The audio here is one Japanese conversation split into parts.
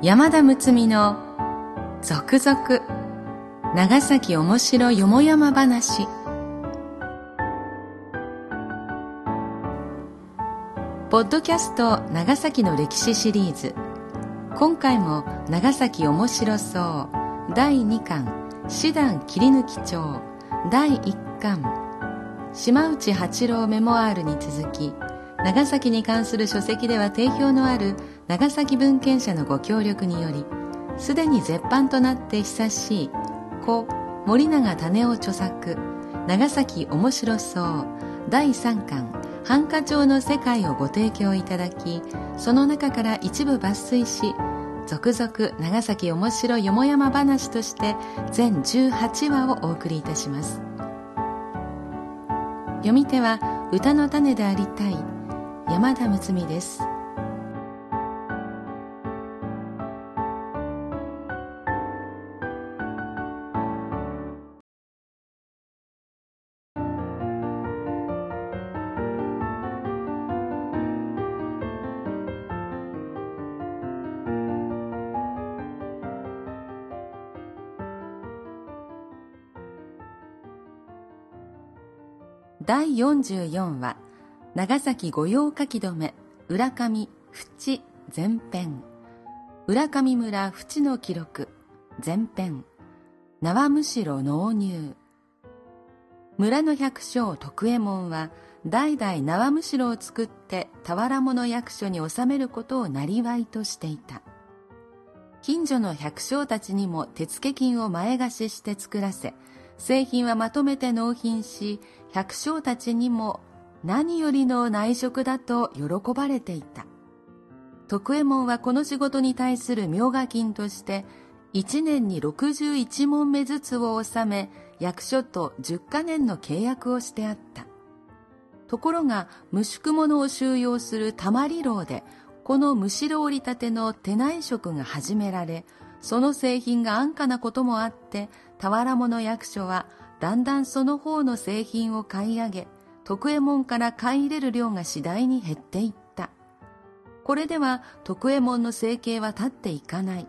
山田睦美の続々長崎おもしろよもやま話。ポッドキャスト長崎の歴史シリーズ。今回も長崎おもしろそう。第2巻。師団切り抜き帳。第1巻。島内八郎メモアールに続き長崎に関する書籍では定評のある長崎文献者のご協力によりすでに絶版となって久しい故森永種夫著作長崎面白そう第3巻繁華町の世界をご提供いただきその中から一部抜粋し続々長崎面白よもやま話として全18話をお送りいたします。読み手は歌の種でありたい山田睦美です。第44話。長崎御用書き留め浦上淵前編。浦上村淵の記録前編。縄むしろ納入。村の百姓徳右衛門は代々縄むしろを作って俵物役所に納めることをなりわいとしていた。近所の百姓たちにも手付金を前貸しして作らせ製品はまとめて納品し百姓たちにも何よりの内職だと喜ばれていた。徳右衛門はこの仕事に対する明賀金として1年に61問目ずつを納め役所と10カ年の契約をしてあった。ところが無宿物を収容するたまり牢でこのむしろ折りたての手内職が始められその製品が安価なこともあって俵物役所はだんだんその方の製品を買い上げ徳右衛門から買い入れる量が次第に減っていった。これでは徳右衛門の生計は立っていかない。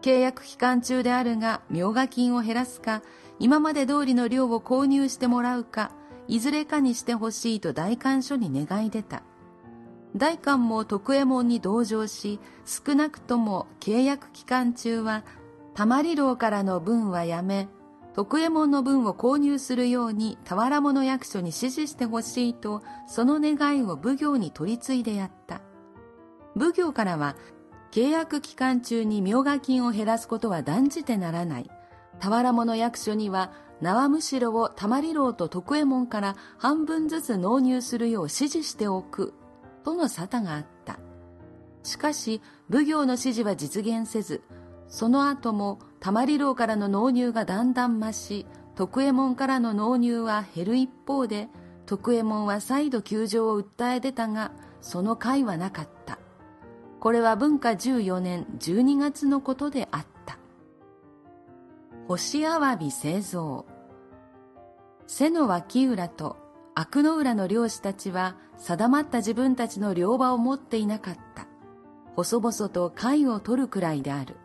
契約期間中であるが明賀金を減らすか今まで通りの量を購入してもらうかいずれかにしてほしいと代官所に願い出た。代官も徳右衛門に同情し少なくとも契約期間中はたまり牢からの分はやめ徳右衛門の分を購入するように俵物役所に指示してほしいとその願いを奉行に取り次いでやった。奉行からは契約期間中に明賀金を減らすことは断じてならない。俵物役所には縄むしろをたまり牢と徳右衛門から半分ずつ納入するよう指示しておく。との沙汰があった。しかし奉行の指示は実現せずその後もたまり牢からの納入がだんだん増し徳右衛門からの納入は減る一方で徳右衛門は再度窮状を訴え出たがその甲斐はなかった。これは文化14年12月のことであった。干しアワビ製造。背の脇浦と阿久の浦の漁師たちは定まった自分たちの漁場を持っていなかった。細々と貝を取るくらいである。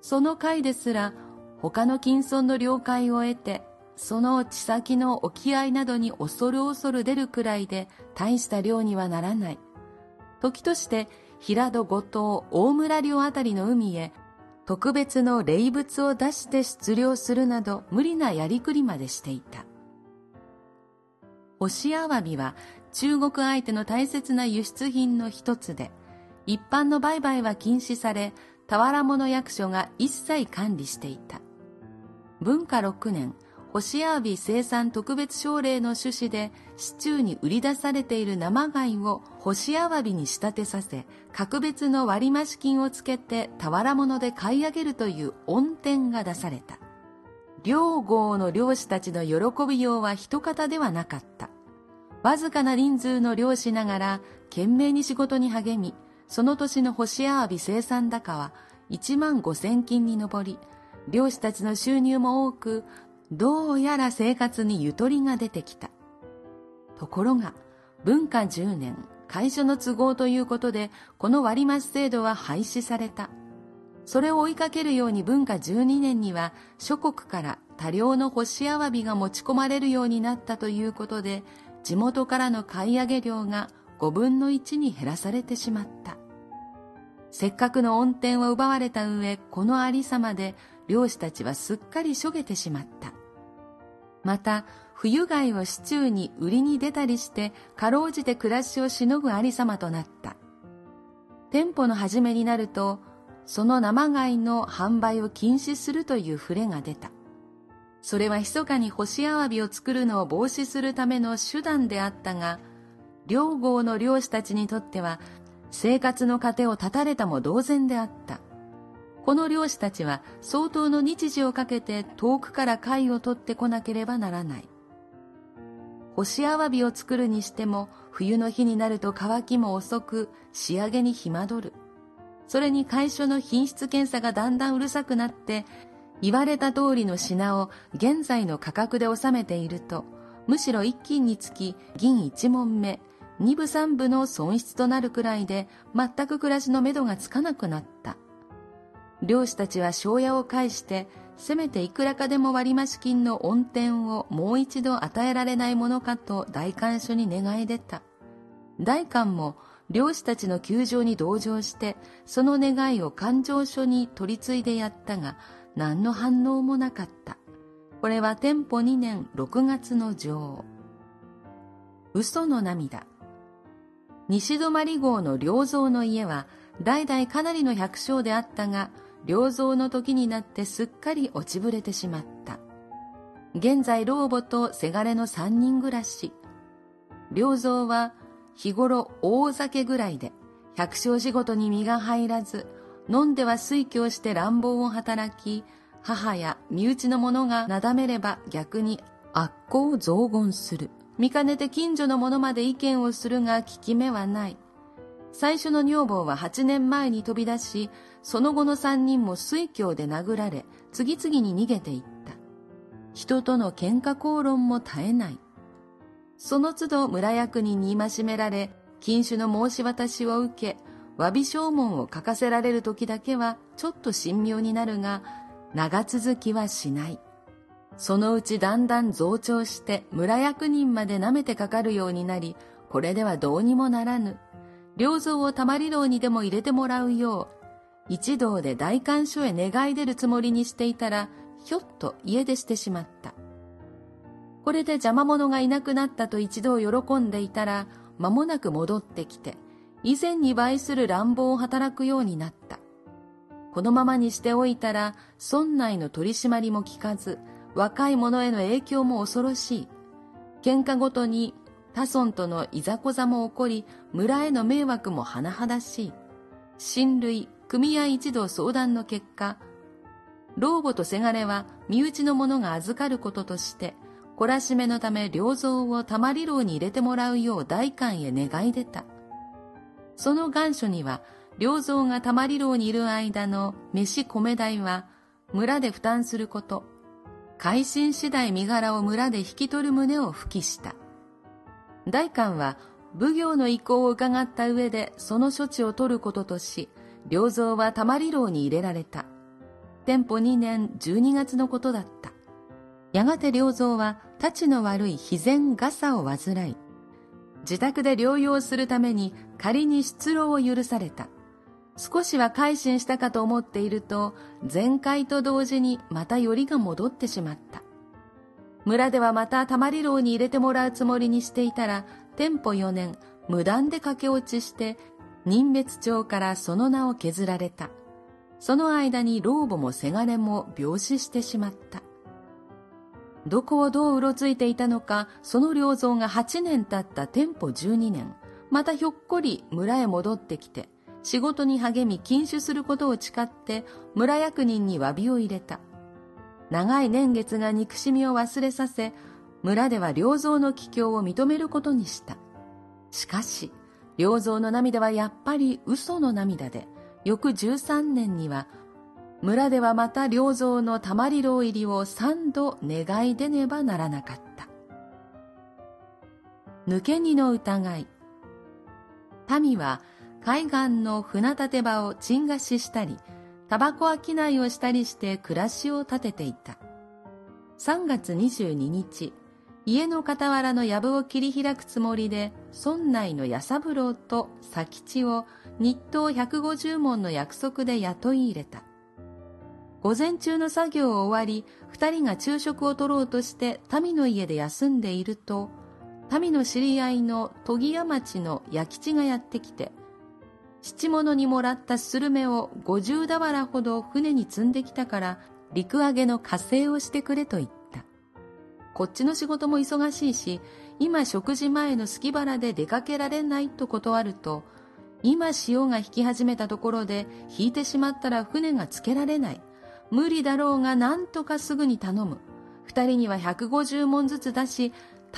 その貝ですら他の金村の了解を得てその地先の沖合などに恐る恐る出るくらいで大した量にはならない。時として平戸五島大村領あたりの海へ特別の霊物を出して出漁するなど無理なやりくりまでしていた。干しアワビは中国相手の大切な輸出品の一つで一般の売買は禁止され俵物役所が一切管理していた。文化6年干しアワビ生産特別奨励の趣旨で市中に売り出されている生貝を干しアワビに仕立てさせ格別の割増金をつけて俵物で買い上げるという恩典が出された。両号の漁師たちの喜びようは一方ではなかった。わずかな人数の漁師ながら懸命に仕事に励みその年の干しアワビ生産高は1万5千金に上り漁師たちの収入も多くどうやら生活にゆとりが出てきた。ところが文化10年会所の都合ということでこの割増制度は廃止された。それを追いかけるように文化12年には諸国から多量の干しアワビが持ち込まれるようになったということで地元からの買い上げ量が5分の1に減らされてしまった。せっかくの恩典を奪われた上このありさまで漁師たちはすっかりしょげてしまった。また冬貝を市中に売りに出たりしてかろうじて暮らしをしのぐありさまとなった。店舗の始めになるとその生貝の販売を禁止するという触れが出た。それは密かに干しアワビを作るのを防止するための手段であったが、両郷の漁師たちにとっては生活の糧を断たれたも同然であった。この漁師たちは相当の日時をかけて遠くから貝を取ってこなければならない。干しアワビを作るにしても冬の日になると乾きも遅く仕上げに暇取る。それに会所の品質検査がだんだんうるさくなって、言われた通りの品を現在の価格で収めていると、むしろ一斤につき銀一問目、二部三部の損失となるくらいで全く暮らしのめどがつかなくなった。漁師たちは庄屋を介して、せめていくらかでも割増金の恩典をもう一度与えられないものかと大官所に願い出た。大官も漁師たちの窮状に同情してその願いを勘定書に取り継いでやったが何の反応もなかったこれは店舗2年6月の情嘘の涙西泊号の良造の家は代々かなりの百姓であったが良造の時になってすっかり落ちぶれてしまった。現在老母とせがれの三人暮らし。良造は日頃大酒ぐらいで百姓仕事に身が入らず飲んでは推挙して乱暴を働き母や身内の者がなだめれば逆に悪行を増言する。見かねて近所の者まで意見をするが効き目はない。最初の女房は8年前に飛び出しその後の3人も水郷で殴られ次々に逃げていった。人との喧嘩口論も絶えない。その都度村役人に戒められ、禁酒の申し渡しを受け、詫び証文を書かせられる時だけはちょっと神妙になるが、長続きはしない。そのうちだんだん増長して村役人まで舐めてかかるようになり、これではどうにもならぬ。良造をたまり牢にでも入れてもらうよう、一同で大官所へ願い出るつもりにしていたら、ひょっと家出してしまった。これで邪魔者がいなくなったと一度喜んでいたら、間もなく戻ってきて、以前に倍する乱暴を働くようになった。このままにしておいたら、村内の取り締まりも効かず、若い者への影響も恐ろしい。喧嘩ごとに他村とのいざこざも起こり、村への迷惑も甚だしい。親類、組合一同相談の結果、老母とせがれは身内の者が預かることとして、懲らしめのため良造をたまり牢に入れてもらうよう大官へ願い出た。その願書には、良造がたまり牢にいる間の飯米代は村で負担すること、改心次第身柄を村で引き取る旨を付記した。大官は奉行の意向を伺った上でその処置を取ることとし、良造はたまり牢に入れられた。店舗2年12月のことだった。やがて良造は立ちの悪い肥前傘を患い、自宅で療養するために仮に出労を許された。少しは改心したかと思っていると、前回と同時にまたよりが戻ってしまった。村ではまたたまり牢に入れてもらうつもりにしていたら、店舗4年、無断で駆け落ちして、任別帳からその名を削られた。その間に老母もせがれも病死してしまった。どこをどううろついていたのか、その良造が8年経った店舗12年、またひょっこり村へ戻ってきて、仕事に励み禁酒することを誓って村役人に詫びを入れた。長い年月が憎しみを忘れさせ、村では良造の帰郷を認めることにした。しかし、良造の涙はやっぱり嘘の涙で、翌13年には村ではまた良造のたまり牢入りを三度願い出ねばならなかった。抜け荷の疑い。民は海岸の船立て場を沈貸ししたり、タバコ商いをしたりして暮らしを立てていた。3月22日、家の傍らの藪を切り開くつもりで、村内の矢三郎と佐吉を日当150文の約束で雇い入れた。午前中の作業を終わり、二人が昼食を取ろうとして民の家で休んでいると、民の知り合いの戸木屋町の弥吉がやってきて、七物にもらったスルメを五十俵ほど船に積んできたから陸揚げの火星をしてくれと言った。こっちの仕事も忙しいし、今食事前の隙腹で出かけられないと断ると、今潮が引き始めたところで引いてしまったら船がつけられない。無理だろうが何とかすぐに頼む。二人には150文ずつ出し、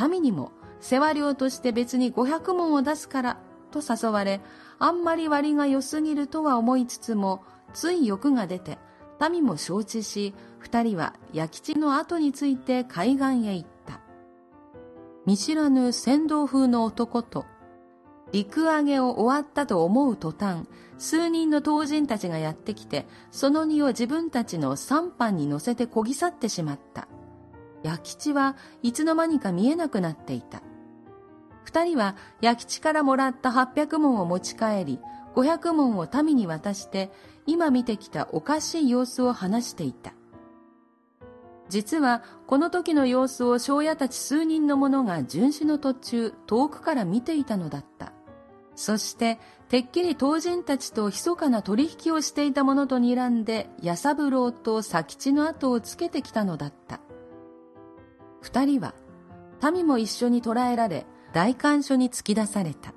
民にも世話料として別に500文を出すから、と誘われ、あんまり割が良すぎるとは思いつつも、つい欲が出て、民も承知し、二人は焼き地の後について海岸へ行った。見知らぬ船頭風の男と、陸揚げを終わったと思う途端、数人の当人たちがやってきて、その荷を自分たちの三班に乗せてこぎ去ってしまった。焼き地はいつの間にか見えなくなっていた。二人は焼き地からもらった800文を持ち帰り、500文を民に渡して、今見てきたおかしい様子を話していた。実は、この時の様子を庄屋たち数人の者が巡視の途中、遠くから見ていたのだった。そして、てっきり当人たちと密かな取引をしていた者と睨んで、矢三郎と佐吉の後をつけてきたのだった。二人は、民も一緒に捕らえられ、大官所に突き出された。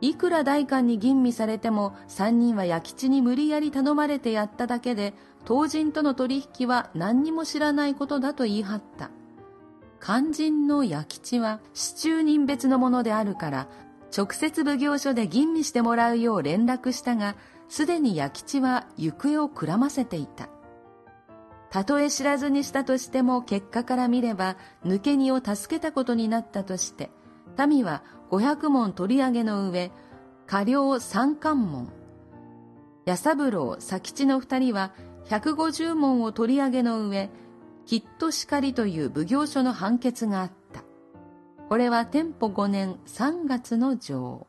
いくら大官に吟味されても三人は弥吉に無理やり頼まれてやっただけで当人との取引は何にも知らないことだと言い張った。肝心の弥吉は市中人別のものであるから直接奉行所で吟味してもらうよう連絡したがすでに弥吉は行方をくらませていた。たとえ知らずにしたとしても結果から見れば抜け荷を助けたことになったとして民は500文取り上げの上過料三冠門矢三郎佐吉の二人は150文を取り上げの上きっと叱りという奉行所の判決があった。これは天保5年3月の上。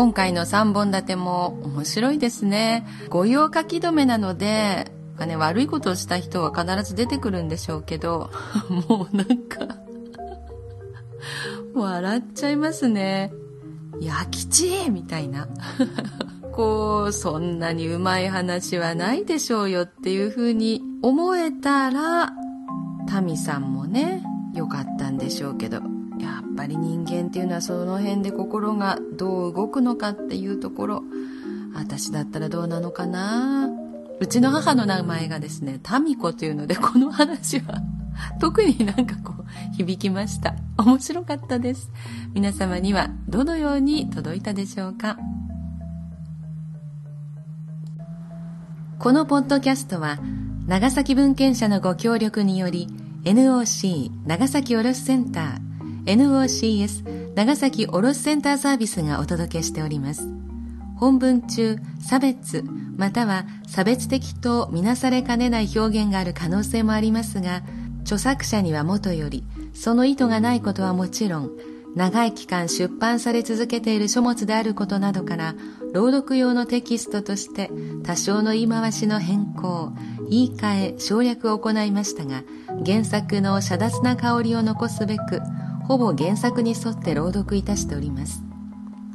今回の3本立ても面白いですね。御用書き留めなので、ね、悪いことをした人は必ず出てくるんでしょうけど、もうなんか 笑っちゃいますね。焼きちみたいな。こう、そんなにうまい話はないでしょうよっていうふうに思えたら、タミさんもね、良かったんでしょうけど、ぱり人間っていうのはその辺で心がどう動くのかっていうところ、私だったらどうなのかなうちの母の名前がですね、タミコというので、この話は特になんかこう、響きました。面白かったです。皆様にはどのように届いたでしょうかこのポッドキャストは、長崎文献社のご協力により、NOC 長崎卸センター、NOCS 長崎卸センターサービスがお届けしております。本文中、差別、または差別的とみなされかねない表現がある可能性もありますが、著作者にはもとより、その意図がないことはもちろん、長い期間出版され続けている書物であることなどから、朗読用のテキストとして多少の言い回しの変更、言い換え、省略を行いましたが、原作の遮奪な香りを残すべく、ほぼ原作に沿って朗読いたしております。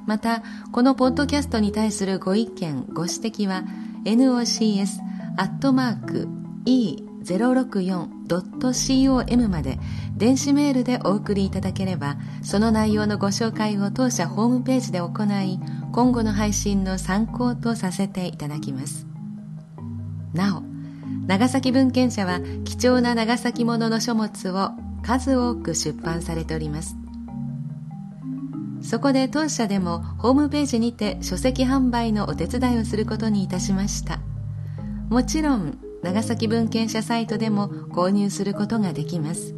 またこのポッドキャストに対するご意見ご指摘は nocs.e064.com まで電子メールでお送りいただければその内容のご紹介を当社ホームページで行い今後の配信の参考とさせていただきますなお長崎文献社は貴重な長崎ものの書物を数多く出版されております。そこで当社でもホームページにて書籍販売のお手伝いをすることにいたしました。もちろん長崎文献社サイトでも購入することができます。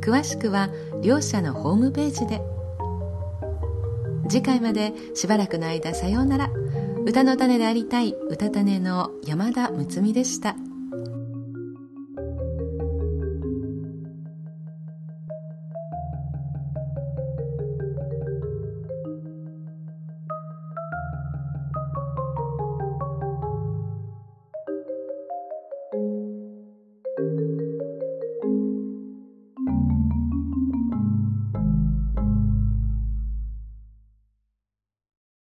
詳しくは両社のホームページで。次回までしばらくの間さようなら。歌の種でありたい歌種の山田睦美でした「